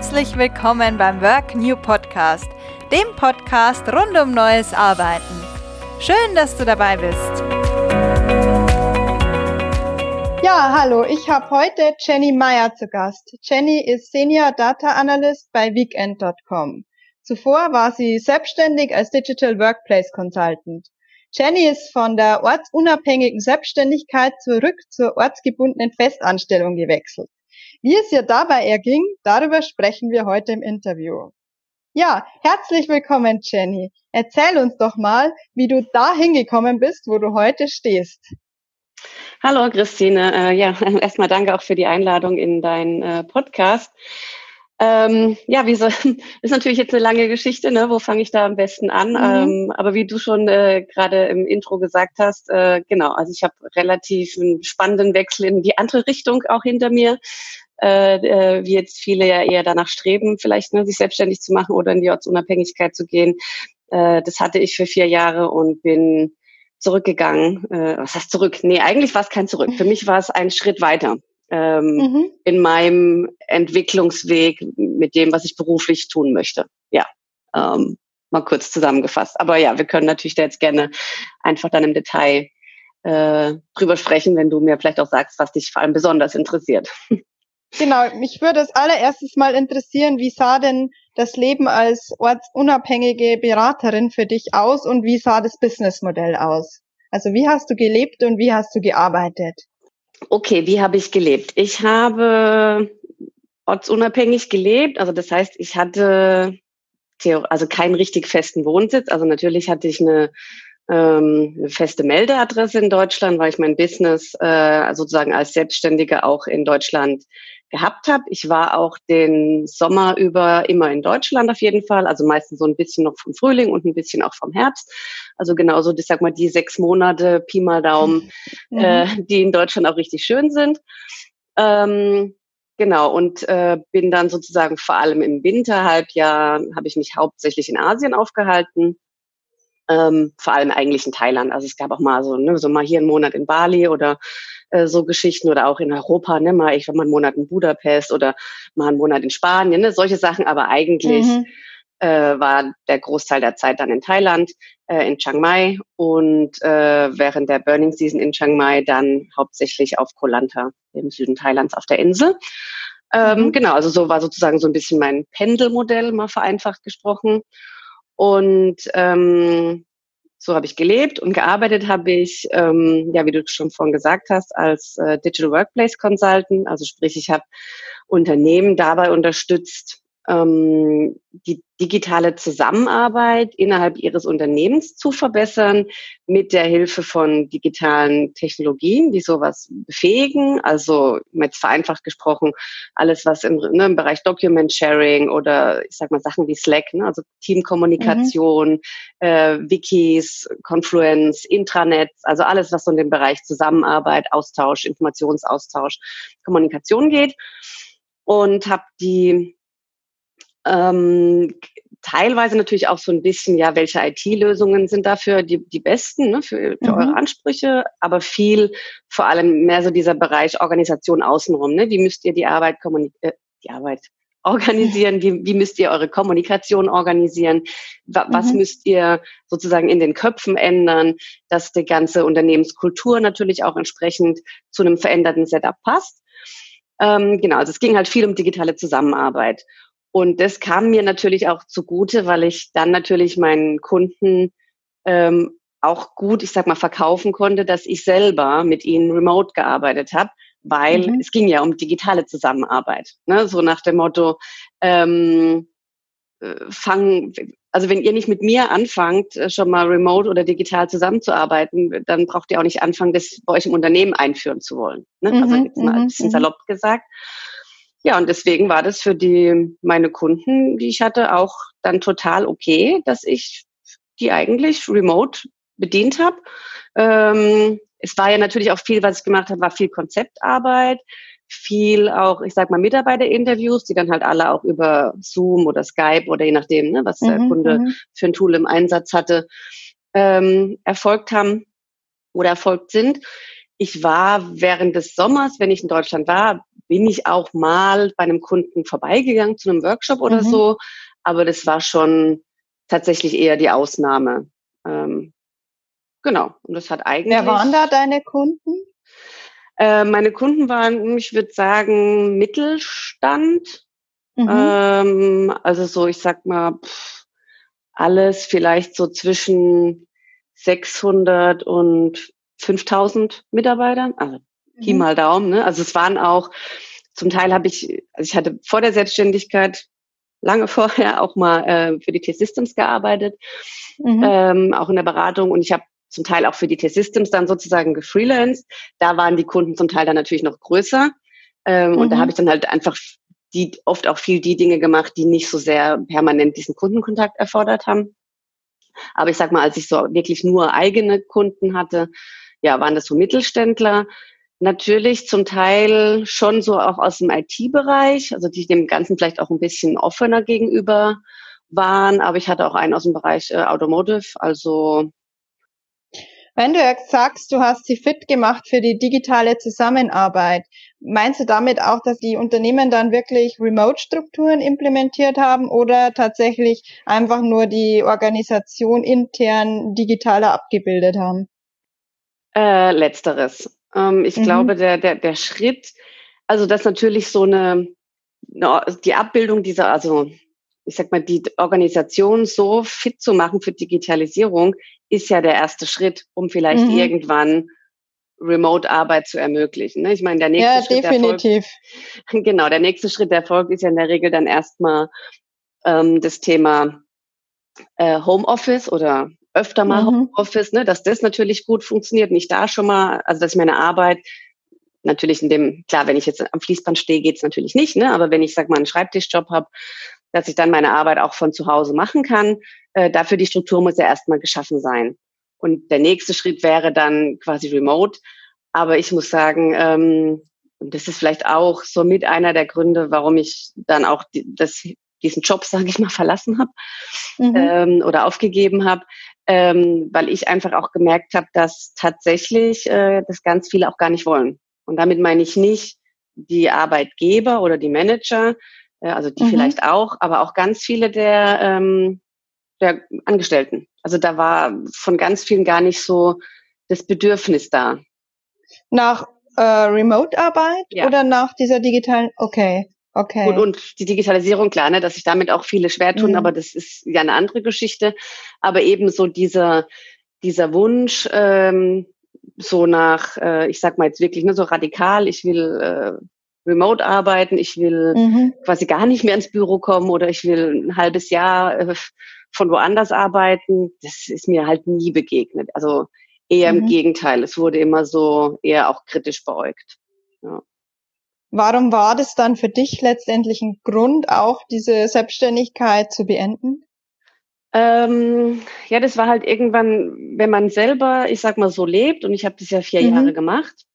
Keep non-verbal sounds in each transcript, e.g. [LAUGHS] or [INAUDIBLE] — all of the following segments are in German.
Herzlich willkommen beim Work New Podcast, dem Podcast rund um neues Arbeiten. Schön, dass du dabei bist. Ja, hallo, ich habe heute Jenny Meyer zu Gast. Jenny ist Senior Data Analyst bei weekend.com. Zuvor war sie selbstständig als Digital Workplace Consultant. Jenny ist von der ortsunabhängigen Selbstständigkeit zurück zur ortsgebundenen Festanstellung gewechselt. Wie es ihr dabei erging, darüber sprechen wir heute im Interview. Ja, herzlich willkommen, Jenny. Erzähl uns doch mal, wie du da hingekommen bist, wo du heute stehst. Hallo, Christine. Äh, ja, [LAUGHS] erstmal danke auch für die Einladung in deinen äh, Podcast. Ähm, ja, wie so, [LAUGHS] ist natürlich jetzt eine lange Geschichte, ne? Wo fange ich da am besten an? Mhm. Ähm, aber wie du schon äh, gerade im Intro gesagt hast, äh, genau, also ich habe relativ einen spannenden Wechsel in die andere Richtung auch hinter mir äh, äh, wie jetzt viele ja eher danach streben, vielleicht ne, sich selbstständig zu machen oder in die Ortsunabhängigkeit zu gehen. Äh, das hatte ich für vier Jahre und bin zurückgegangen. Äh, was heißt zurück? Nee, eigentlich war es kein Zurück. Für mich war es ein Schritt weiter ähm, mhm. in meinem Entwicklungsweg mit dem, was ich beruflich tun möchte. Ja, ähm, mal kurz zusammengefasst. Aber ja, wir können natürlich da jetzt gerne einfach dann im Detail äh, drüber sprechen, wenn du mir vielleicht auch sagst, was dich vor allem besonders interessiert. Genau, mich würde als allererstes mal interessieren, wie sah denn das Leben als ortsunabhängige Beraterin für dich aus und wie sah das Businessmodell aus? Also wie hast du gelebt und wie hast du gearbeitet? Okay, wie habe ich gelebt? Ich habe ortsunabhängig gelebt, also das heißt, ich hatte also keinen richtig festen Wohnsitz. Also natürlich hatte ich eine ähm, eine feste Meldeadresse in Deutschland, weil ich mein Business äh, sozusagen als Selbstständige auch in Deutschland gehabt habe. Ich war auch den Sommer über immer in Deutschland auf jeden Fall, also meistens so ein bisschen noch vom Frühling und ein bisschen auch vom Herbst. Also genauso, ich sag mal, die sechs Monate, Pi mal Daumen, [LAUGHS] mhm. äh, die in Deutschland auch richtig schön sind. Ähm, Genau, und äh, bin dann sozusagen vor allem im Winterhalbjahr, habe ich mich hauptsächlich in Asien aufgehalten, ähm, vor allem eigentlich in Thailand. Also es gab auch mal so, ne, so mal hier einen Monat in Bali oder äh, so Geschichten oder auch in Europa, ne, mal ich war mal einen Monat in Budapest oder mal einen Monat in Spanien, ne, solche Sachen. Aber eigentlich mhm. äh, war der Großteil der Zeit dann in Thailand, äh, in Chiang Mai und äh, während der Burning Season in Chiang Mai dann hauptsächlich auf Koh Lanta im Süden Thailands auf der Insel. Ähm, mhm. Genau, also so war sozusagen so ein bisschen mein Pendelmodell, mal vereinfacht gesprochen. Und ähm, so habe ich gelebt und gearbeitet habe ich, ähm, ja, wie du schon vorhin gesagt hast, als äh, Digital Workplace Consultant. Also sprich, ich habe Unternehmen dabei unterstützt, ähm, die digitale Zusammenarbeit innerhalb ihres Unternehmens zu verbessern mit der Hilfe von digitalen Technologien, die sowas befähigen. Also jetzt vereinfacht gesprochen, alles was im, ne, im Bereich Document Sharing oder ich sag mal Sachen wie Slack, ne, also Teamkommunikation, mhm. äh, Wikis, Confluence, Intranets, also alles, was so in den Bereich Zusammenarbeit, Austausch, Informationsaustausch, Kommunikation geht. Und habe die ähm, teilweise natürlich auch so ein bisschen, ja, welche IT-Lösungen sind dafür die, die besten ne, für, für mhm. eure Ansprüche, aber viel vor allem mehr so dieser Bereich Organisation außenrum. Ne? Wie müsst ihr die Arbeit äh, die Arbeit [LAUGHS] organisieren? Wie, wie müsst ihr eure Kommunikation organisieren? Was mhm. müsst ihr sozusagen in den Köpfen ändern, dass die ganze Unternehmenskultur natürlich auch entsprechend zu einem veränderten Setup passt? Ähm, genau, also es ging halt viel um digitale Zusammenarbeit. Und das kam mir natürlich auch zugute, weil ich dann natürlich meinen Kunden ähm, auch gut, ich sag mal, verkaufen konnte, dass ich selber mit ihnen remote gearbeitet habe, weil mhm. es ging ja um digitale Zusammenarbeit. Ne? So nach dem Motto, ähm, äh, fang, also wenn ihr nicht mit mir anfangt, äh, schon mal remote oder digital zusammenzuarbeiten, dann braucht ihr auch nicht anfangen, das bei euch im Unternehmen einführen zu wollen. Ne? Also mhm, jetzt mal ein mhm, bisschen mhm. salopp gesagt. Ja, und deswegen war das für die, meine Kunden, die ich hatte, auch dann total okay, dass ich die eigentlich remote bedient habe. Ähm, es war ja natürlich auch viel, was ich gemacht habe, war viel Konzeptarbeit, viel auch, ich sag mal, Mitarbeiterinterviews, die dann halt alle auch über Zoom oder Skype oder je nachdem, ne, was der mhm, Kunde mhm. für ein Tool im Einsatz hatte, ähm, erfolgt haben oder erfolgt sind. Ich war während des Sommers, wenn ich in Deutschland war, bin ich auch mal bei einem Kunden vorbeigegangen zu einem Workshop oder mhm. so, aber das war schon tatsächlich eher die Ausnahme. Ähm, genau, und das hat eigentlich. Wer waren da deine Kunden? Äh, meine Kunden waren, ich würde sagen, Mittelstand. Mhm. Ähm, also so, ich sag mal, pff, alles vielleicht so zwischen 600 und 5000 Mitarbeitern. Also Pi mhm. mal Daumen. Ne? Also es waren auch, zum Teil habe ich, also ich hatte vor der Selbstständigkeit lange [LAUGHS] vorher auch mal äh, für die T-Systems gearbeitet, mhm. ähm, auch in der Beratung und ich habe zum Teil auch für die T-Systems dann sozusagen gefreelanced. Da waren die Kunden zum Teil dann natürlich noch größer ähm, mhm. und da mhm. habe ich dann halt einfach die oft auch viel die Dinge gemacht, die nicht so sehr permanent diesen Kundenkontakt erfordert haben. Aber ich sag mal, als ich so wirklich nur eigene Kunden hatte, ja, waren das so Mittelständler, natürlich zum Teil schon so auch aus dem IT-Bereich, also die dem Ganzen vielleicht auch ein bisschen offener gegenüber waren, aber ich hatte auch einen aus dem Bereich äh, Automotive, also wenn du jetzt sagst, du hast sie fit gemacht für die digitale Zusammenarbeit, meinst du damit auch, dass die Unternehmen dann wirklich Remote-Strukturen implementiert haben oder tatsächlich einfach nur die Organisation intern digitaler abgebildet haben? Äh, letzteres. Ähm, ich mhm. glaube, der, der, der Schritt, also dass natürlich so eine, eine, die Abbildung dieser, also ich sag mal, die Organisation so fit zu machen für Digitalisierung, ist ja der erste Schritt, um vielleicht mhm. irgendwann Remote-Arbeit zu ermöglichen. Ne? Ich meine, der nächste ja, Schritt, definitiv. Der [LAUGHS] folgt, genau, der nächste Schritt, der folgt, ist ja in der Regel dann erstmal ähm, das Thema äh, Homeoffice oder öfter mal mhm. Homeoffice, ne, dass das natürlich gut funktioniert. Nicht da schon mal, also dass ich meine Arbeit natürlich in dem, klar, wenn ich jetzt am Fließband stehe, geht's natürlich nicht, ne? Aber wenn ich, sag mal, einen Schreibtischjob habe, dass ich dann meine Arbeit auch von zu Hause machen kann, äh, dafür die Struktur muss ja erstmal geschaffen sein. Und der nächste Schritt wäre dann quasi remote. Aber ich muss sagen, ähm, das ist vielleicht auch so mit einer der Gründe, warum ich dann auch die, das, diesen Job, [LAUGHS] sage ich mal, verlassen habe mhm. ähm, oder aufgegeben habe, ähm, weil ich einfach auch gemerkt habe, dass tatsächlich äh, das ganz viele auch gar nicht wollen. Und damit meine ich nicht die Arbeitgeber oder die Manager, äh, also die mhm. vielleicht auch, aber auch ganz viele der, ähm, der Angestellten. Also da war von ganz vielen gar nicht so das Bedürfnis da. Nach äh, Remote-Arbeit ja. oder nach dieser digitalen? Okay. Okay. Und, und die Digitalisierung, klar, ne, dass sich damit auch viele schwer tun, mhm. aber das ist ja eine andere Geschichte. Aber ebenso dieser, dieser Wunsch, ähm, so nach, äh, ich sag mal jetzt wirklich ne, so radikal, ich will äh, remote arbeiten, ich will mhm. quasi gar nicht mehr ins Büro kommen oder ich will ein halbes Jahr äh, von woanders arbeiten. Das ist mir halt nie begegnet. Also eher mhm. im Gegenteil, es wurde immer so eher auch kritisch beäugt. Ja. Warum war das dann für dich letztendlich ein Grund, auch diese Selbstständigkeit zu beenden? Ähm, ja, das war halt irgendwann, wenn man selber, ich sag mal so lebt, und ich habe das ja vier mhm. Jahre gemacht,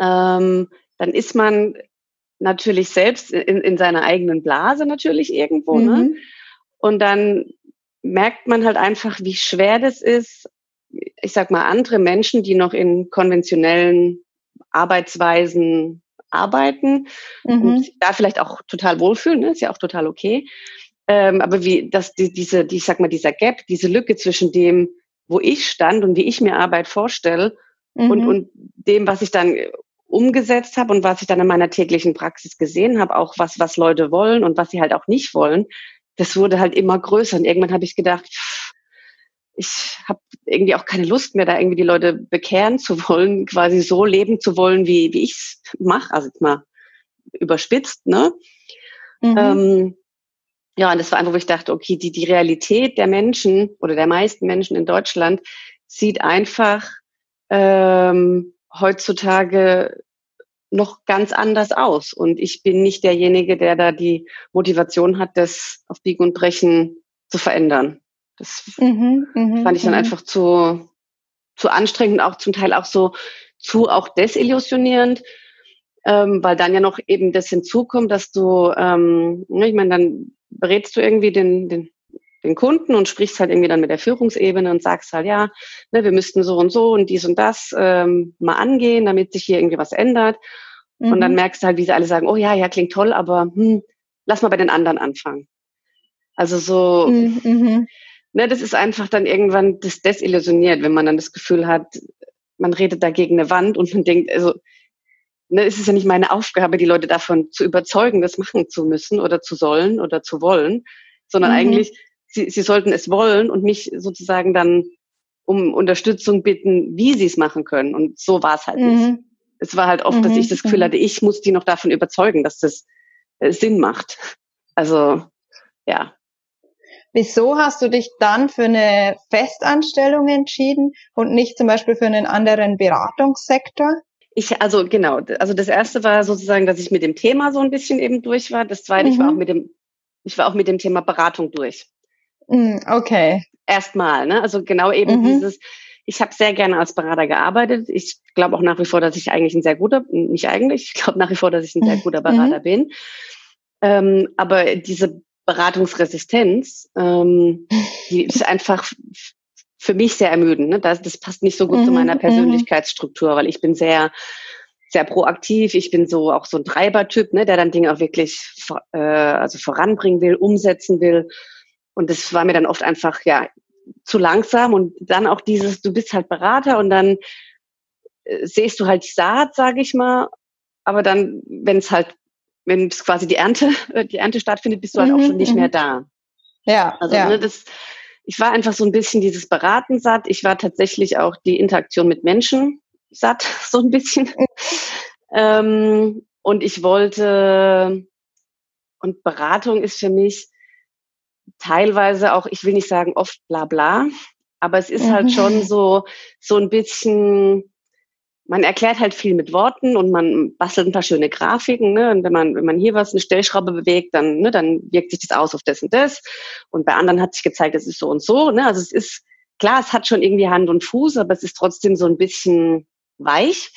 ähm, dann ist man natürlich selbst in, in seiner eigenen Blase natürlich irgendwo, ne? mhm. ne? Und dann merkt man halt einfach, wie schwer das ist, ich sag mal, andere Menschen, die noch in konventionellen Arbeitsweisen arbeiten mhm. und sich da vielleicht auch total wohlfühlen, ne? ist ja auch total okay. Ähm, aber wie, dass die, diese, die, ich sag mal, dieser Gap, diese Lücke zwischen dem, wo ich stand und wie ich mir Arbeit vorstelle mhm. und, und dem, was ich dann umgesetzt habe und was ich dann in meiner täglichen Praxis gesehen habe, auch was, was Leute wollen und was sie halt auch nicht wollen, das wurde halt immer größer. Und irgendwann habe ich gedacht, ich habe irgendwie auch keine Lust mehr, da irgendwie die Leute bekehren zu wollen, [LAUGHS] quasi so leben zu wollen, wie, wie ich es mache. Also jetzt mal überspitzt, ne? Mhm. Ähm, ja, und das war einfach, wo ich dachte, okay, die, die Realität der Menschen oder der meisten Menschen in Deutschland sieht einfach ähm, heutzutage noch ganz anders aus. Und ich bin nicht derjenige, der da die Motivation hat, das auf Biegen und Brechen zu verändern. Das mhm, mh, fand ich dann mh. einfach zu, zu anstrengend, auch zum Teil auch so zu auch desillusionierend, ähm, weil dann ja noch eben das hinzukommt, dass du, ähm, ne, ich meine, dann berätst du irgendwie den, den, den Kunden und sprichst halt irgendwie dann mit der Führungsebene und sagst halt, ja, ne, wir müssten so und so und dies und das ähm, mal angehen, damit sich hier irgendwie was ändert. Mhm. Und dann mhm. merkst du halt, wie sie alle sagen, oh ja, ja, klingt toll, aber hm, lass mal bei den anderen anfangen. Also so, mhm. Ne, das ist einfach dann irgendwann das desillusioniert, wenn man dann das Gefühl hat, man redet da gegen eine Wand und man denkt, also ne, es ist ja nicht meine Aufgabe, die Leute davon zu überzeugen, das machen zu müssen oder zu sollen oder zu wollen, sondern mhm. eigentlich, sie, sie sollten es wollen und mich sozusagen dann um Unterstützung bitten, wie sie es machen können. Und so war es halt mhm. nicht. Es war halt oft, mhm. dass ich das Gefühl mhm. hatte, ich muss die noch davon überzeugen, dass das äh, Sinn macht. Also, ja. Wieso hast du dich dann für eine Festanstellung entschieden und nicht zum Beispiel für einen anderen Beratungssektor? Ich, also genau, also das erste war sozusagen, dass ich mit dem Thema so ein bisschen eben durch war. Das zweite, mhm. ich war auch mhm. mit dem, ich war auch mit dem Thema Beratung durch. Mm, okay. Erstmal, ne? Also genau eben mhm. dieses, ich habe sehr gerne als Berater gearbeitet. Ich glaube auch nach wie vor, dass ich eigentlich ein sehr guter, nicht eigentlich, ich glaube nach wie vor, dass ich ein sehr guter mhm. Berater mhm. bin. Ähm, aber diese Beratungsresistenz, ähm, die [LAUGHS] ist einfach für mich sehr ermüdend. Ne? Das, das passt nicht so gut mhm, zu meiner mhm. Persönlichkeitsstruktur, weil ich bin sehr, sehr proaktiv. Ich bin so auch so ein Treibertyp, ne, der dann Dinge auch wirklich äh, also voranbringen will, umsetzen will. Und das war mir dann oft einfach ja zu langsam. Und dann auch dieses, du bist halt Berater und dann äh, siehst du halt die Saat, sage ich mal. Aber dann, wenn es halt, wenn es quasi die Ernte, [LAUGHS] die Ernte stattfindet, bist du halt mhm, auch schon nicht mehr da. Ja. Also ja. Ne, das ich war einfach so ein bisschen dieses Beraten satt. Ich war tatsächlich auch die Interaktion mit Menschen satt, [LAUGHS] so ein bisschen. ähm, und ich wollte, und Beratung ist für mich teilweise auch, ich will nicht sagen oft bla bla, aber es ist halt schon mhm. so, so ein bisschen man erklärt halt viel mit Worten und man bastelt ein paar schöne Grafiken. Ne? Und wenn man, wenn man hier was, eine Stellschraube bewegt, dann, ne, dann wirkt sich das aus auf das und das. Und bei anderen hat sich gezeigt, das ist so und so. Ne? Also es ist, klar, es hat schon irgendwie Hand und Fuß, aber es ist trotzdem so ein bisschen weich.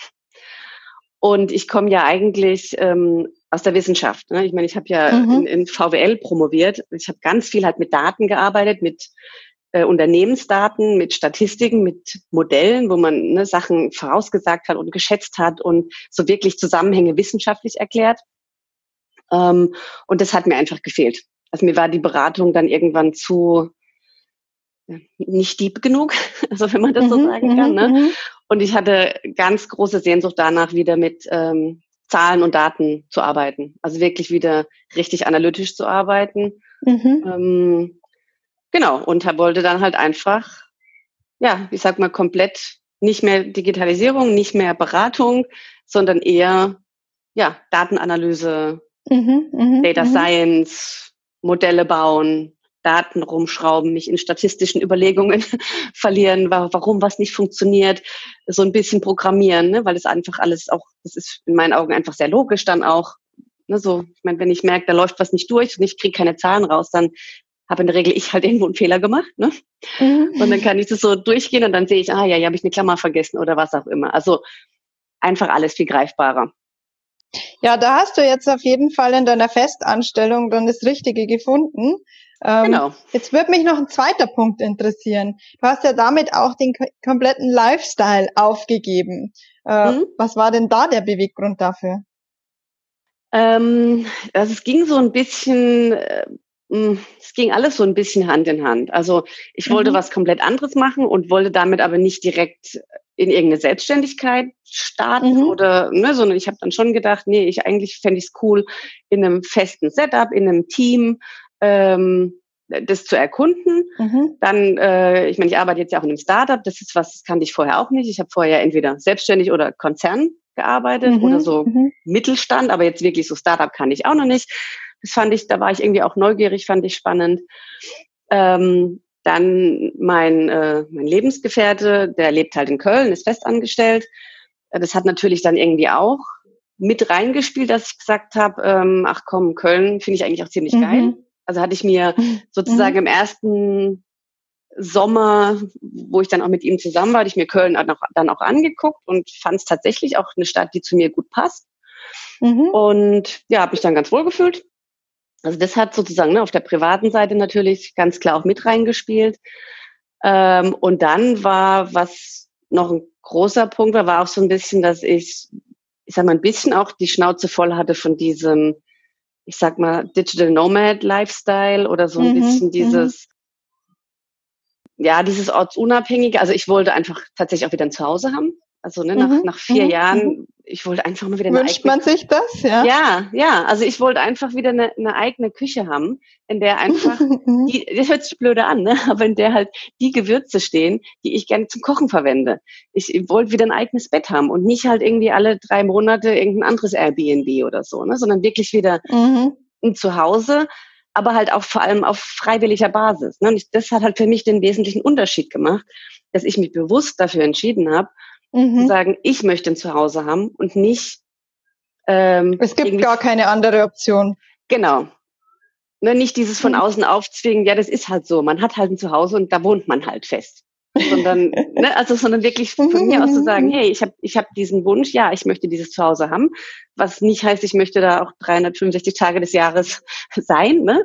Und ich komme ja eigentlich ähm, aus der Wissenschaft. Ne? Ich meine, ich habe ja mhm. in, in VWL promoviert. Ich habe ganz viel halt mit Daten gearbeitet, mit äh, Unternehmensdaten, mit Statistiken, mit Modellen, wo man ne, Sachen vorausgesagt hat und geschätzt hat und so wirklich Zusammenhänge wissenschaftlich erklärt. Ähm, und das hat mir einfach gefehlt. Also mir war die Beratung dann irgendwann zu nicht deep genug, [LAUGHS] also wenn man das so mhm, sagen kann. Ne? Mhm, mhm. Und ich hatte ganz große Sehnsucht danach, wieder mit ähm, Zahlen und Daten zu arbeiten. Also wirklich wieder richtig analytisch zu arbeiten. Mhm. Ähm, Genau, und er wollte dann halt einfach, ja, ich sag mal, komplett nicht mehr Digitalisierung, nicht mehr Beratung, sondern eher ja, Datenanalyse, mhm, mh, Data mh. Science, Modelle bauen, Daten rumschrauben, mich in statistischen Überlegungen [LAUGHS] verlieren, warum was nicht funktioniert, so ein bisschen programmieren, ne, weil es einfach alles auch, das ist in meinen Augen einfach sehr logisch dann auch. Ne, so, ich meine, wenn ich merke, da läuft was nicht durch und ich kriege keine Zahlen raus, dann habe in der Regel ich halt irgendwo einen Fehler gemacht. Ne? Mhm. Und dann kann ich das so durchgehen und dann sehe ich, ah ja, hier habe ich eine Klammer vergessen oder was auch immer. Also einfach alles viel greifbarer. Ja, da hast du jetzt auf jeden Fall in deiner Festanstellung dann das Richtige gefunden. Ähm, genau. Jetzt würde mich noch ein zweiter Punkt interessieren. Du hast ja damit auch den kompletten Lifestyle aufgegeben. Äh, mhm. Was war denn da der Beweggrund dafür? Ähm, also es ging so ein bisschen äh, es ging alles so ein bisschen Hand in Hand. Also ich wollte mhm. was komplett anderes machen und wollte damit aber nicht direkt in irgendeine Selbstständigkeit starten mhm. oder, ne, sondern ich habe dann schon gedacht, nee, ich eigentlich fände ich es cool, in einem festen Setup, in einem Team ähm, das zu erkunden. Mhm. Dann, äh, ich meine, ich arbeite jetzt ja auch in einem Startup, das ist was, das kannte ich vorher auch nicht. Ich habe vorher entweder selbstständig oder Konzern gearbeitet mhm. oder so mhm. Mittelstand, aber jetzt wirklich so Startup kann ich auch noch nicht. Das fand ich, da war ich irgendwie auch neugierig, fand ich spannend. Ähm, dann mein, äh, mein Lebensgefährte, der lebt halt in Köln, ist festangestellt. Äh, das hat natürlich dann irgendwie auch mit reingespielt, dass ich gesagt habe, ähm, ach komm, Köln finde ich eigentlich auch ziemlich mhm. geil. Also hatte ich mir mhm. sozusagen mhm. im ersten Sommer, wo ich dann auch mit ihm zusammen war, hatte ich mir Köln dann auch angeguckt und fand es tatsächlich auch eine Stadt, die zu mir gut passt. Mhm. Und ja, habe mich dann ganz wohl gefühlt. Also das hat sozusagen ne, auf der privaten Seite natürlich ganz klar auch mit reingespielt. Ähm, und dann war, was noch ein großer Punkt war, war auch so ein bisschen, dass ich ich sag mal, ein bisschen auch die Schnauze voll hatte von diesem, ich sag mal, Digital Nomad Lifestyle oder so ein mhm, bisschen mhm. dieses, ja, dieses ortsunabhängige. Also ich wollte einfach tatsächlich auch wieder ein Zuhause haben. Also ne, nach, mhm. nach vier mhm. Jahren, mhm. ich wollte einfach mal wieder eine Wünscht eigene... man sich das, ja? Ja, ja. Also ich wollte einfach wieder eine, eine eigene Küche haben, in der einfach, [LAUGHS] mhm. die, das hört sich blöde an, ne? [LAUGHS] aber in der halt die Gewürze stehen, die ich gerne zum Kochen verwende. Ich, ich wollte wieder ein eigenes Bett haben und nicht halt irgendwie alle drei Monate irgendein anderes Airbnb oder so, ne? sondern wirklich wieder mhm. ein Zuhause, aber halt auch vor allem auf freiwilliger Basis. Ne? Und ich, das hat halt für mich den wesentlichen Unterschied gemacht, dass ich mich bewusst dafür entschieden habe, mhm. zu sagen, ich möchte ein Zuhause haben und nicht. Ähm, es gibt gar keine andere Option. Genau. Ne, nicht dieses von mhm. außen aufzwingen, ja, das ist halt so, man hat halt ein Zuhause und da wohnt man halt fest. sondern, [LAUGHS] ne, also, sondern wirklich von mir aus zu sagen, hey, ich habe ich hab diesen Wunsch, ja, ich möchte dieses Zuhause haben, was nicht heißt, ich möchte da auch 365 Tage des Jahres [LAUGHS] sein, ne?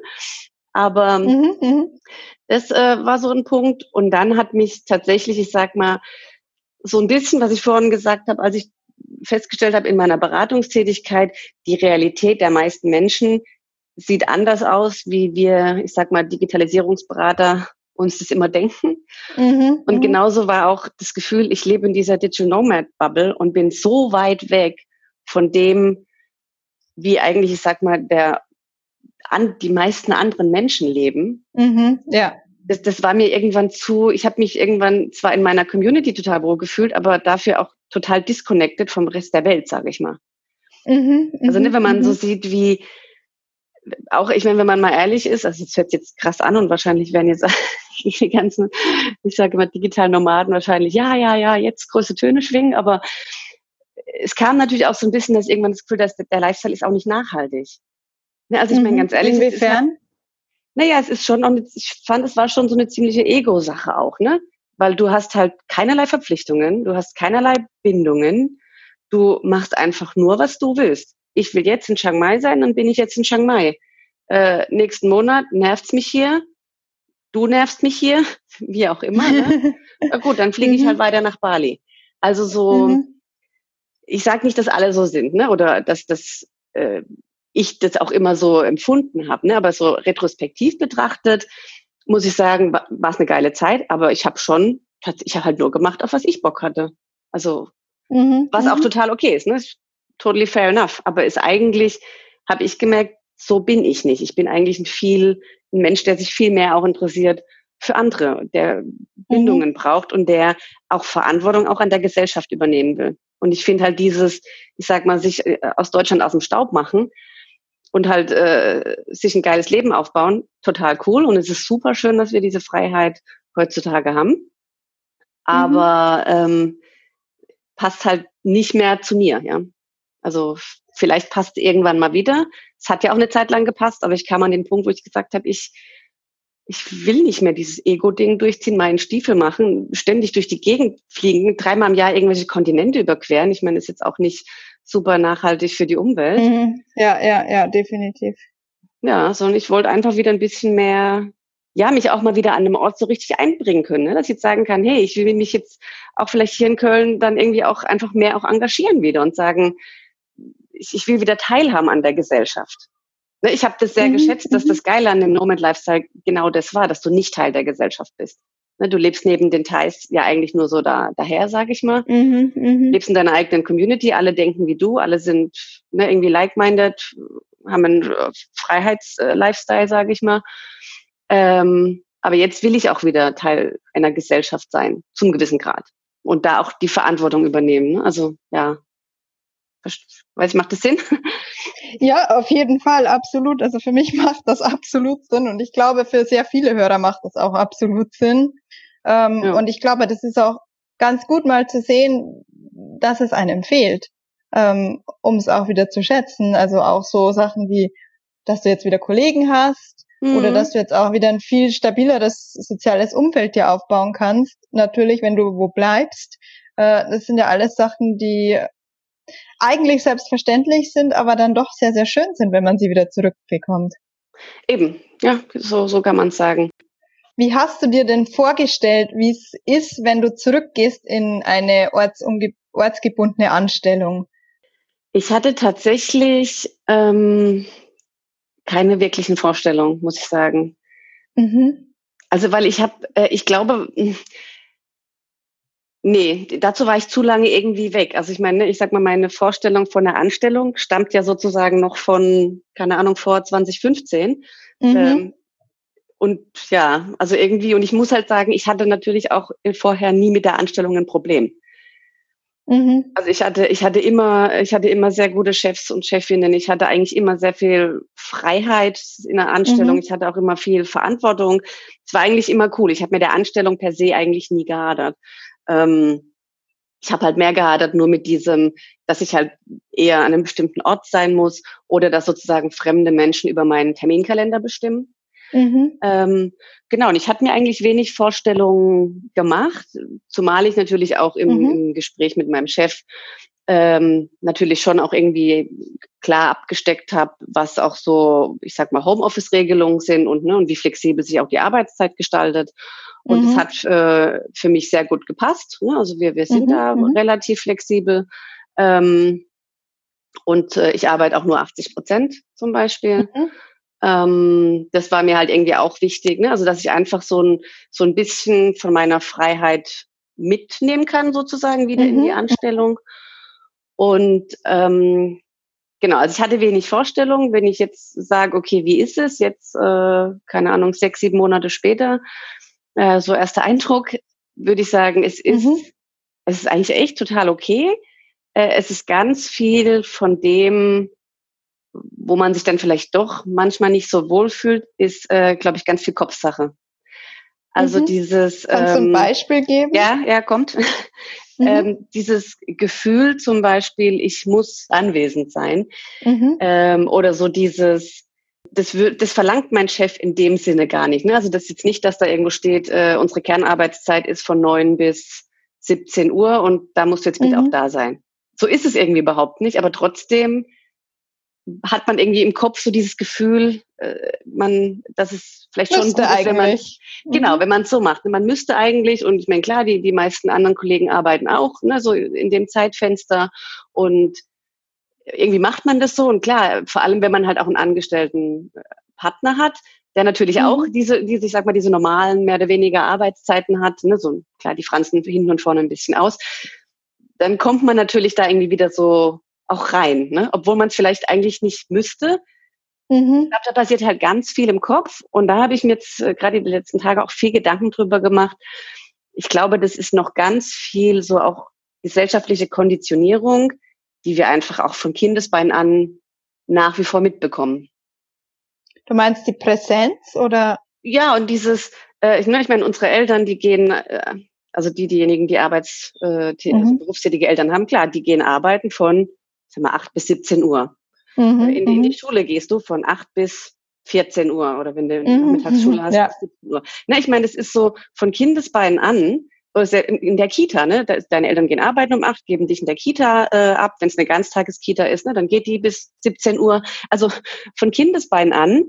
Aber mhm, mhm, das äh, war so ein Punkt. Und dann hat mich tatsächlich, ich sag mal, so ein bisschen, was ich vorhin gesagt habe, als ich festgestellt habe in meiner Beratungstätigkeit, die Realität der meisten Menschen sieht anders aus, wie wir, ich sag mal, Digitalisierungsberater uns das immer denken. Mhm, und mhm. genauso war auch das Gefühl, ich lebe in dieser Digital Nomad Bubble und bin so weit weg von dem, wie eigentlich, ich sag mal, der, an, die meisten anderen Menschen leben. Mhm, ja das, das war mir irgendwann zu, ich habe mich irgendwann zwar in meiner Community total wohl gefühlt, aber dafür auch total disconnected vom Rest der Welt, sage ich mal. Mhm, also ne, mhm, wenn man mhm. so sieht, wie auch, ich meine, wenn man mal ehrlich ist, also es hört jetzt krass an und wahrscheinlich werden jetzt [LAUGHS] die ganzen, ich sage immer digitalen Nomaden wahrscheinlich, ja, ja, ja, jetzt große Töne schwingen, aber es kam natürlich auch so ein bisschen, dass irgendwann das Gefühl, dass der Lifestyle ist auch nicht nachhaltig. Ne, also ich meine, mhm. ganz ehrlich, inwiefern? Naja, es ist schon, und ich fand, es war schon so eine ziemliche Ego-Sache auch, ne? Weil du hast halt keinerlei Verpflichtungen, du hast keinerlei Bindungen, du machst einfach nur, was du willst. Ich will jetzt in Chiang Mai sein, dann bin ich jetzt in Chiang Mai. Äh, nächsten Monat nervt's mich hier, du nervst mich hier, [LAUGHS] wie auch immer. Ne? Na gut, dann fliege ich halt mhm. weiter nach Bali. Also so, mhm. ich sage nicht, dass alle so sind, ne? Oder dass das äh, ich das auch immer so empfunden habe. Ne? Aber so retrospektiv betrachtet, muss ich sagen, war es eine geile Zeit, aber ich habe schon, ich habe halt nur gemacht, auf was ich Bock hatte. Also, mhm, was auch mhm. total okay ist, ne? Totally fair enough. Aber ist eigentlich, habe ich gemerkt, so bin ich nicht. Ich bin eigentlich ein viel, ein Mensch, der sich viel mehr auch interessiert für andere, der Bindungen mhm. braucht und der auch Verantwortung auch an der Gesellschaft übernehmen will. Und ich finde halt dieses, ich sag mal, sich äh, aus Deutschland aus dem Staub machen, und halt äh, sich ein geiles Leben aufbauen, total cool. Und es ist super schön, dass wir diese Freiheit heutzutage haben. Aber mhm. ähm, passt halt nicht mehr zu mir, ja. Also vielleicht passt irgendwann mal wieder. Es hat ja auch eine Zeit lang gepasst, aber ich kam an den Punkt, wo ich gesagt habe, ich, ich will nicht mehr dieses Ego-Ding durchziehen, meinen Stiefel machen, ständig durch die Gegend fliegen, dreimal im Jahr irgendwelche Kontinente überqueren. Ich meine, das ist jetzt auch nicht super nachhaltig für die Umwelt. Mhm. Ja, ja, ja, definitiv. Ja, sondern ich wollte einfach wieder ein bisschen mehr, ja, mich auch mal wieder an einem Ort so richtig einbringen können, ne? dass ich jetzt sagen kann, hey, ich will mich jetzt auch vielleicht hier in Köln dann irgendwie auch einfach mehr auch engagieren wieder und sagen, ich, ich will wieder teilhaben an der Gesellschaft. Ne, ich habe das sehr mhm. geschätzt, dass mhm. das Geile an dem Nomad Lifestyle genau das war, dass du nicht Teil der Gesellschaft bist. Ne, du lebst neben den Thais ja eigentlich nur so da, daher, sag ich mal. Mhm, mh. Lebst in deiner eigenen Community, alle denken wie du, alle sind ne, irgendwie like-minded, haben einen äh, Freiheits-Lifestyle, sag ich mal. Ähm, aber jetzt will ich auch wieder Teil einer Gesellschaft sein, zum gewissen Grad. Und da auch die Verantwortung übernehmen. Ne? Also ja, weiß ich, macht das Sinn? [LAUGHS] Ja, auf jeden Fall, absolut. Also für mich [LAUGHS] macht das absolut Sinn und ich glaube, für sehr viele Hörer macht das auch absolut Sinn. Ähm, ja. Und ich glaube, das ist auch ganz gut mal zu sehen, dass es einem fehlt, ähm, um es auch wieder zu schätzen. Also auch so Sachen wie, dass du jetzt wieder Kollegen hast mhm. oder dass du jetzt auch wieder ein viel stabileres soziales Umfeld dir aufbauen kannst. Natürlich, wenn du wo bleibst. Äh, das sind ja alles Sachen, die eigentlich selbstverständlich sind, aber dann doch sehr, sehr schön sind, wenn man sie wieder zurückbekommt. Eben, ja, so, so kann man sagen. Wie hast du dir denn vorgestellt, wie es ist, wenn du zurückgehst in eine ortsgebundene Anstellung? Ich hatte tatsächlich ähm, keine wirklichen Vorstellungen, muss ich sagen. Mhm. Also weil ich habe, äh, ich glaube, nee, dazu war ich zu lange irgendwie weg. Also ich meine, ich sag mal, meine Vorstellung von der Anstellung stammt ja sozusagen noch von, keine Ahnung, vor 2015. Mhm. Ähm, und ja, also irgendwie, und ich muss halt sagen, ich hatte natürlich auch vorher nie mit der Anstellung ein Problem. Mhm. Also ich hatte, ich hatte immer, ich hatte immer sehr gute Chefs und Chefinnen. Ich hatte eigentlich immer sehr viel Freiheit in der Anstellung. Mhm. Ich hatte auch immer viel Verantwortung. Es war eigentlich immer cool. Ich habe mit der Anstellung per se eigentlich nie gehadert. Ähm, ich habe halt mehr gehadert nur mit diesem, dass ich halt eher an einem bestimmten Ort sein muss oder dass sozusagen fremde Menschen über meinen Terminkalender bestimmen. Mhm. Ähm, genau, und ich hatte mir eigentlich wenig Vorstellungen gemacht, zumal ich natürlich auch im, mhm. im Gespräch mit meinem Chef ähm, natürlich schon auch irgendwie klar abgesteckt habe, was auch so, ich sag mal, Homeoffice-Regelungen sind und, ne, und wie flexibel sich auch die Arbeitszeit gestaltet. Und es mhm. hat äh, für mich sehr gut gepasst. Ne? Also wir, wir sind mhm. da mhm. relativ flexibel. Ähm, und äh, ich arbeite auch nur 80 Prozent zum Beispiel. Mhm. Ähm, das war mir halt irgendwie auch wichtig, ne? also dass ich einfach so ein, so ein bisschen von meiner Freiheit mitnehmen kann, sozusagen wieder in die mhm. Anstellung. Und ähm, genau, also ich hatte wenig Vorstellung, wenn ich jetzt sage, okay, wie ist es jetzt, äh, keine Ahnung, sechs, sieben Monate später, äh, so erster Eindruck, würde ich sagen, es ist, mhm. es ist eigentlich echt total okay. Äh, es ist ganz viel von dem, wo man sich dann vielleicht doch manchmal nicht so wohl fühlt, ist, äh, glaube ich, ganz viel Kopfsache. Also mhm. dieses. Kannst ähm, du ein ähm, Beispiel geben? Ja, ja, kommt. Mhm. Ähm, dieses Gefühl zum Beispiel, ich muss anwesend sein. Mhm. Ähm, oder so dieses, das, das verlangt mein Chef in dem Sinne gar nicht. Ne? Also das ist jetzt nicht, dass da irgendwo steht, äh, unsere Kernarbeitszeit ist von neun bis 17 Uhr und da musst du jetzt bitte auch mhm. da sein. So ist es irgendwie überhaupt nicht, aber trotzdem hat man irgendwie im Kopf so dieses Gefühl, äh, man, dass es vielleicht schon müsste gut ist, wenn man, mhm. genau, wenn man es so macht. Man müsste eigentlich, und ich meine, klar, die, die meisten anderen Kollegen arbeiten auch, ne, so in dem Zeitfenster und irgendwie macht man das so und klar, vor allem, wenn man halt auch einen angestellten äh, Partner hat, der natürlich mhm. auch diese, diese, ich sag mal, diese normalen, mehr oder weniger Arbeitszeiten hat, ne, so, klar, die franzen hinten und vorne ein bisschen aus, dann kommt man natürlich da irgendwie wieder so auch rein, ne? obwohl man es vielleicht eigentlich nicht müsste. Mhm. Ich glaube, da passiert halt ganz viel im Kopf und da habe ich mir jetzt äh, gerade die letzten Tage auch viel Gedanken drüber gemacht. Ich glaube, das ist noch ganz viel so auch gesellschaftliche Konditionierung, die wir einfach auch von Kindesbein an nach wie vor mitbekommen. Du meinst die Präsenz oder? Ja, und dieses, äh, ich, ne, ich meine, unsere Eltern, die gehen, äh, also die, diejenigen, die Arbeits, äh, also mhm. also berufstätige Eltern haben, klar, die gehen arbeiten von sag mal, 8 bis 17 Uhr. Mhm, in, die, in, die mhm. Schule gehst du von 8 bis 14 Uhr oder wenn du mhm, Mittagsschule mhm, hast, ja. bis 17 Uhr. Na, ich meine, das ist so von Kindesbeinen an, in der Kita, ne? Deine Eltern gehen arbeiten um acht, geben dich in der Kita äh, ab. Wenn es eine Ganztageskita ist, ne, dann geht die bis 17 Uhr. Also von Kindesbeinen an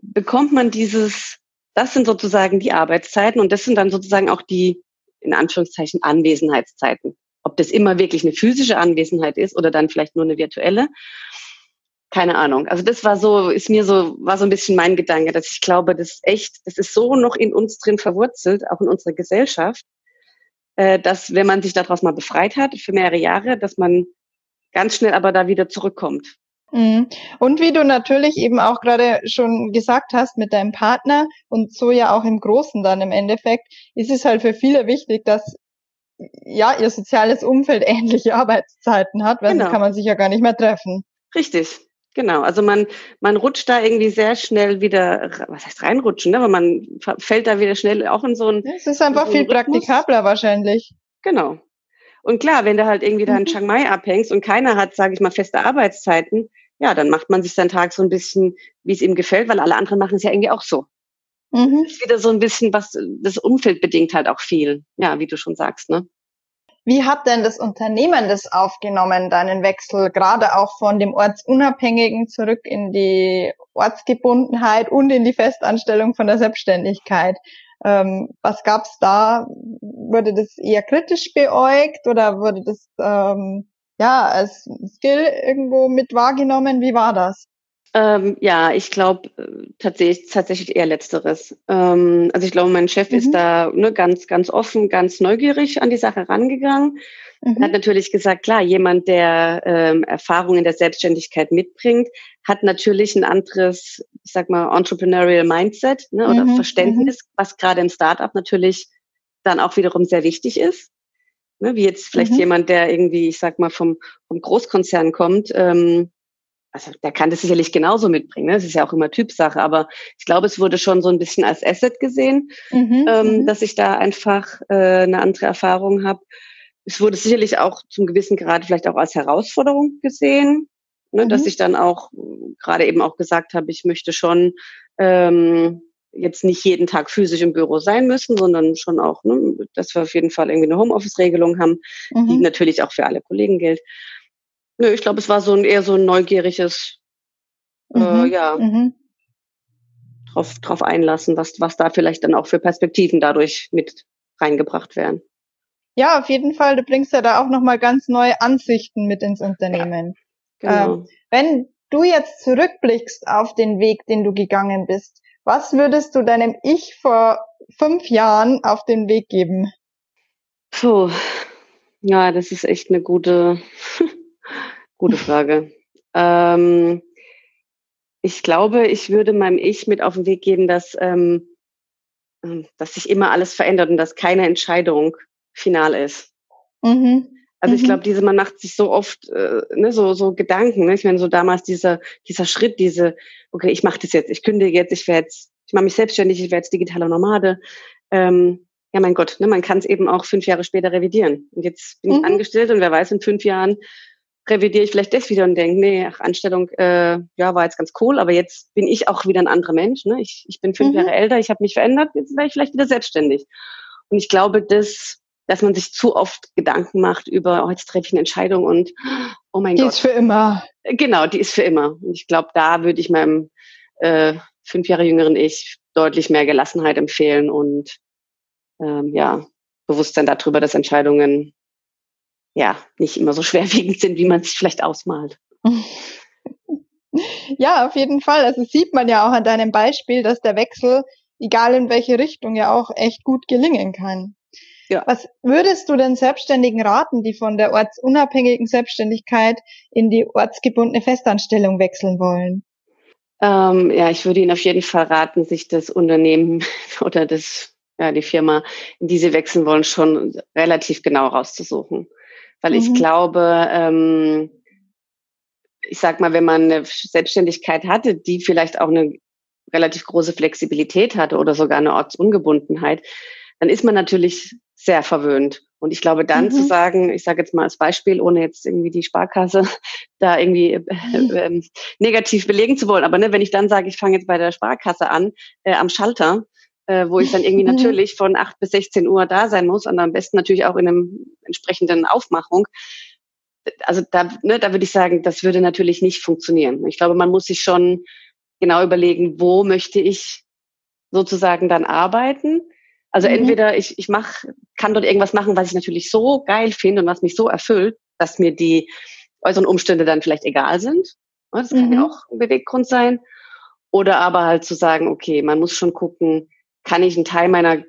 bekommt man dieses, das sind sozusagen die Arbeitszeiten und das sind dann sozusagen auch die, in Anführungszeichen, Anwesenheitszeiten. Ob das immer wirklich eine physische Anwesenheit ist oder dann vielleicht nur eine virtuelle. Keine Ahnung. Also das war so, ist mir so, war so ein bisschen mein Gedanke, dass ich glaube, das echt, das ist so noch in uns drin verwurzelt, auch in unserer Gesellschaft, äh, dass wenn man sich daraus mal befreit hat für mehrere Jahre, dass man ganz schnell aber da wieder zurückkommt. Mhm. Und wie du natürlich eben auch gerade schon gesagt hast mit deinem Partner und so ja auch im Großen dann im Endeffekt, ist es halt für viele wichtig, dass ja, ihr soziales Umfeld [LAUGHS] ähnliche Arbeitszeiten hat, weil genau. sonst kann man sich ja gar nicht mehr treffen. Richtig. Genau, also man, man rutscht da irgendwie sehr schnell wieder, was heißt reinrutschen, ne? aber man fällt da wieder schnell auch in so ein. Es ist einfach so viel Rhythmus. praktikabler wahrscheinlich. Genau. Und klar, wenn du halt irgendwie da in mhm. Chiang Mai abhängst und keiner hat, sage ich mal, feste Arbeitszeiten, ja, dann macht man sich seinen Tag so ein bisschen, wie es ihm gefällt, weil alle anderen machen es ja irgendwie auch so. Mhm. Das ist wieder so ein bisschen was, das Umfeld bedingt halt auch viel. Ja, wie du schon sagst, ne? Wie hat denn das Unternehmen das aufgenommen, deinen Wechsel, gerade auch von dem Ortsunabhängigen zurück in die Ortsgebundenheit und in die Festanstellung von der Selbstständigkeit? Ähm, was gab's da? Wurde das eher kritisch beäugt oder wurde das ähm, ja, als Skill irgendwo mit wahrgenommen. Wie war das? Ähm, ja, ich glaube äh, tatsächlich, tatsächlich eher Letzteres. Ähm, also ich glaube, mein Chef mhm. ist da ne, ganz, ganz offen, ganz neugierig an die Sache rangegangen. Mhm. Hat natürlich gesagt, klar, jemand, der ähm, Erfahrung in der Selbstständigkeit mitbringt, hat natürlich ein anderes, ich sag mal, entrepreneurial Mindset ne, oder mhm. Verständnis, mhm. was gerade im Startup natürlich dann auch wiederum sehr wichtig ist. Ne, wie jetzt vielleicht mhm. jemand, der irgendwie, ich sag mal, vom, vom Großkonzern kommt, ähm, also der kann das sicherlich genauso mitbringen. Ne? Das ist ja auch immer Typsache, aber ich glaube, es wurde schon so ein bisschen als Asset gesehen, mhm, ähm, mhm. dass ich da einfach äh, eine andere Erfahrung habe. Es wurde sicherlich auch zum gewissen Grad vielleicht auch als Herausforderung gesehen, ne? Mhm. dass ich dann auch gerade eben auch gesagt habe, ich möchte schon ähm, jetzt nicht jeden Tag physisch im Büro sein müssen, sondern schon auch, ne, dass wir auf jeden Fall irgendwie eine Homeoffice-Regelung haben, die mhm. natürlich auch für alle Kollegen gilt. Nö, ich glaube, es war so ein eher so ein neugieriges, äh, mhm. äh, ja, mhm. drauf, drauf einlassen, was, was da vielleicht dann auch für Perspektiven dadurch mit reingebracht werden. Ja, auf jeden Fall. Du bringst ja da auch nochmal ganz neue Ansichten mit ins Unternehmen. Ja, genau. Ähm, wenn du jetzt zurückblickst auf den Weg, den du gegangen bist, was würdest du deinem Ich vor fünf Jahren auf den Weg geben? Puh. Ja, das ist echt eine gute, [LAUGHS] Gute Frage. ähm, ich glaube, ich würde meinem Ich mit auf den Weg geben, dass, ähm, ähm, dass sich immer alles verändert und dass keine Entscheidung final ist. Mhm. Also ich mhm. glaube, diese, man macht sich so oft äh, ne, so, so Gedanken. Ne? Ich meine, so damals dieser, dieser Schritt, diese, okay, ich mache das jetzt, ich kündige jetzt, ich werde jetzt, ich mache mich selbstständig, ich werde jetzt digitaler Nomade. Ähm, ja, mein Gott, ne, man kann es eben auch fünf Jahre später revidieren. Und jetzt bin mhm. ich angestellt und wer weiß, in fünf Jahren revidiere ich vielleicht das wieder und denke, nee, ach, Anstellung, äh, ja, war jetzt ganz cool, aber jetzt bin ich auch wieder ein anderer Mensch. Ne? Ich, ich bin fünf mhm. Jahre älter, ich habe mich verändert, jetzt wäre ich vielleicht wieder selbstständig. Und ich glaube, dass, dass man sich zu oft Gedanken macht über, oh, jetzt treffe ich eine Entscheidung und oh mein die Gott. Die ist für immer. Genau, die ist für immer. Und ich glaube, da würde ich meinem äh, fünf Jahre jüngeren Ich deutlich mehr Gelassenheit empfehlen und ähm, ja, Bewusstsein darüber, dass Entscheidungen ja nicht immer so schwerwiegend sind, wie man sich vielleicht ausmalt. [LAUGHS] Ja, auf jeden Fall. Also sieht man ja auch an deinem Beispiel, dass der Wechsel, egal in welche Richtung, ja auch echt gut gelingen kann. Ja. Was würdest du den Selbstständigen raten, die von der ortsunabhängigen Selbstständigkeit in die ortsgebundene Festanstellung wechseln wollen? Ähm, ja, ich würde Ihnen auf jeden Fall raten, sich das Unternehmen [LAUGHS] oder das, ja, die Firma, in die Sie wechseln wollen, schon relativ genau rauszusuchen. Weil mhm. ich glaube, ähm, ich sag mal, wenn man eine Selbstständigkeit hatte, die vielleicht auch eine relativ große Flexibilität hatte oder sogar eine Ortsungebundenheit, dann ist man natürlich sehr verwöhnt. Und ich glaube, dann mhm. zu sagen, ich sage jetzt mal als Beispiel, ohne jetzt irgendwie die Sparkasse [LAUGHS] da irgendwie äh, äh, negativ belegen zu wollen, aber ne, wenn ich dann sage, ich fange jetzt bei der Sparkasse an, äh, am Schalter, äh, wo ich dann irgendwie [LAUGHS] mhm. natürlich von 8 bis 16 Uhr da sein muss und am besten natürlich auch in einem entsprechenden Aufmachung. Also da, ne, da würde ich sagen, das würde natürlich nicht funktionieren. Ich glaube, man muss sich schon genau überlegen, wo möchte ich sozusagen dann arbeiten. Also mhm. entweder ich, ich mach, kann dort irgendwas machen, was ich natürlich so geil finde und was mich so erfüllt, dass mir die äußeren Umstände dann vielleicht egal sind. Das kann mhm. ja auch ein Beweggrund sein. Oder aber halt zu sagen, okay, man muss schon gucken, kann ich einen Teil meiner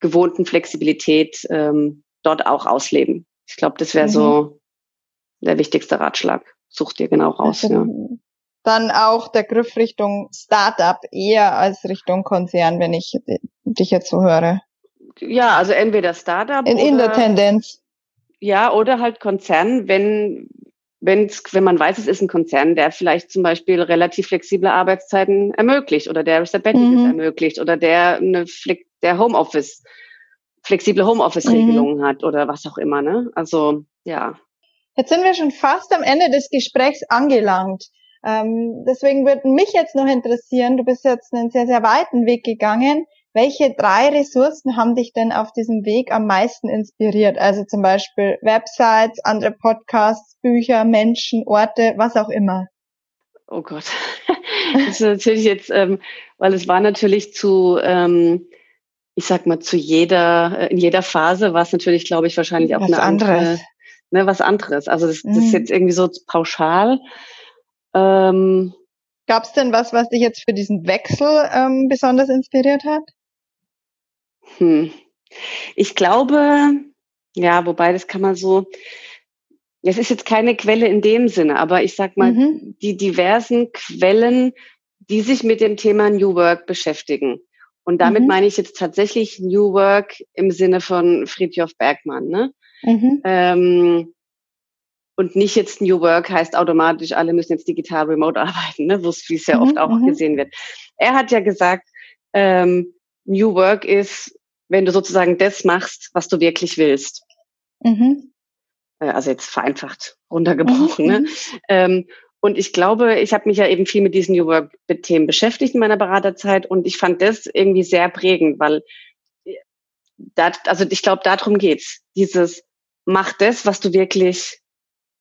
gewohnten Flexibilität ähm, dort auch ausleben. Ich glaube, das wäre mhm. so der wichtigste Ratschlag. Such dir genau raus. Also, ja. Dann auch der Griff Richtung Startup eher als Richtung Konzern, wenn ich dich jetzt so höre. Ja, also entweder Startup. In, in der Tendenz. Ja, oder halt Konzern, wenn wenn's, wenn man weiß, es ist ein Konzern, der vielleicht zum Beispiel relativ flexible Arbeitszeiten ermöglicht oder der Sabbaticals mhm. ermöglicht oder der eine der Homeoffice, flexible Homeoffice-Regelungen mhm. hat oder was auch immer, ne? Also, ja. Jetzt sind wir schon fast am Ende des Gesprächs angelangt. Ähm, deswegen würde mich jetzt noch interessieren, du bist jetzt einen sehr, sehr weiten Weg gegangen. Welche drei Ressourcen haben dich denn auf diesem Weg am meisten inspiriert? Also zum Beispiel Websites, andere Podcasts, Bücher, Menschen, Orte, was auch immer. Oh Gott. [LAUGHS] Das ist natürlich jetzt, ähm, weil es war natürlich zu, ähm, ich sag mal, zu jeder, äh, in jeder Phase war es natürlich, glaube ich, wahrscheinlich auch was eine andere, ne, was anderes. Also das, das ist mhm. jetzt irgendwie so pauschal. Ähm, Gab es denn was, was dich jetzt für diesen Wechsel ähm, besonders inspiriert hat? Hm. Ich glaube, ja, wobei das kann man so, es ist jetzt keine Quelle in dem Sinne, aber ich sag mal, mhm. die diversen Quellen, die sich mit dem Thema New Work beschäftigen. Und damit mhm. meine ich jetzt tatsächlich New Work im Sinne von Friedhof Bergmann. Ne? Mhm. Ähm, und nicht jetzt New Work heißt automatisch, alle müssen jetzt digital remote [LAUGHS] arbeiten, ne? wo es wie es ja oft mhm, auch mhm. gesehen wird. Er hat ja gesagt, ähm, New Work ist, wenn du sozusagen das machst, was du wirklich willst. Mhm. Äh, also jetzt vereinfacht runtergebrochen. Mhm. Ne? Mhm. Ähm, und ich glaube, ich habe mich ja eben viel mit diesen New Work-Themen beschäftigt in meiner Beraterzeit und ich fand das irgendwie sehr prägend, weil äh, da, also ich glaube, darum geht's. Dieses mach das, was du wirklich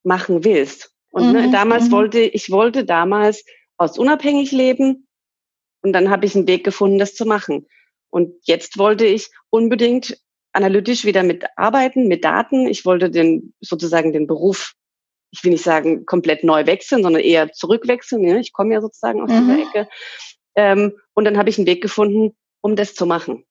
machen willst. Und ne, mhm, ne, damals mhm. wollte ich wollte damals aus unabhängig leben und dann habe ich einen Weg gefunden, das zu machen. Und jetzt wollte ich unbedingt analytisch wieder mit arbeiten, mit Daten. Ich wollte den sozusagen den Beruf ich will nicht sagen komplett neu wechseln, sondern eher zurückwechseln. Ne? Ich komme ja sozusagen aus mhm. dieser Ecke. Ähm, und dann habe ich einen Weg gefunden, um das zu machen.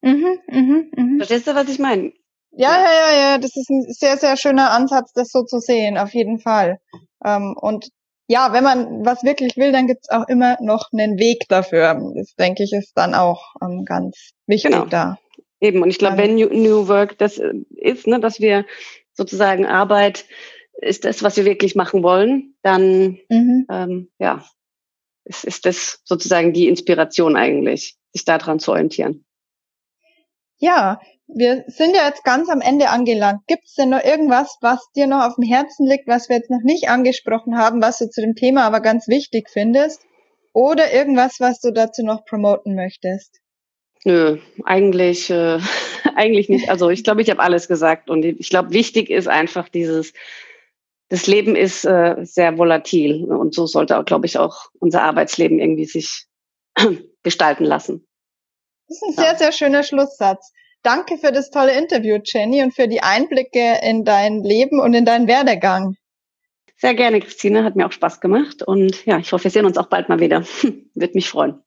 Mhm, mh, mh. Verstehst du, was ich meine? Ja, ja, ja, ja, das ist ein sehr, sehr schöner Ansatz, das so zu sehen, auf jeden Fall. Ähm, und ja, wenn man was wirklich will, dann gibt's auch immer noch einen Weg dafür. Das denke ich ist dann auch ähm, ganz wichtig genau. da. Eben, und ich glaube, wenn New, New Work das äh, ist, ne, dass wir sozusagen Arbeit ist das, was wir wirklich machen wollen, dann mhm. ähm, ja, ist, ist das sozusagen die Inspiration eigentlich, sich daran zu orientieren. Ja, wir sind ja jetzt ganz am Ende angelangt. Gibt es denn noch irgendwas, was dir noch auf dem Herzen liegt, was wir jetzt noch nicht angesprochen haben, was du zu dem Thema aber ganz wichtig findest? Oder irgendwas, was du dazu noch promoten möchtest? Nö, eigentlich, äh, [LAUGHS] eigentlich nicht. Also ich glaube, ich habe alles gesagt und ich glaube, wichtig ist einfach dieses das Leben ist äh, sehr volatil und so sollte auch, glaube ich, auch unser Arbeitsleben irgendwie sich [CLEARS THROAT] gestalten lassen. Das ist ein ja. sehr, sehr schöner Schlusssatz. Danke für das tolle Interview, Jenny, und für die Einblicke in dein Leben und in deinen Werdegang. Sehr gerne, Christine. Hat mir auch Spaß gemacht. Und ja, ich hoffe, wir sehen uns auch bald mal wieder. [LAUGHS] Wird mich freuen.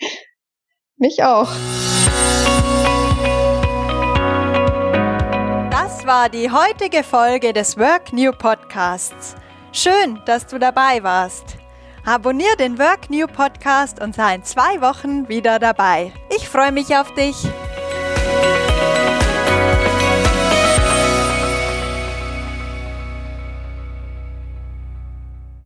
[LAUGHS] mich auch. war die heutige Folge des Work New Podcasts. Schön, dass du dabei warst. Abonnier den Work New Podcast und sei in zwei Wochen wieder dabei. Ich freue mich auf dich.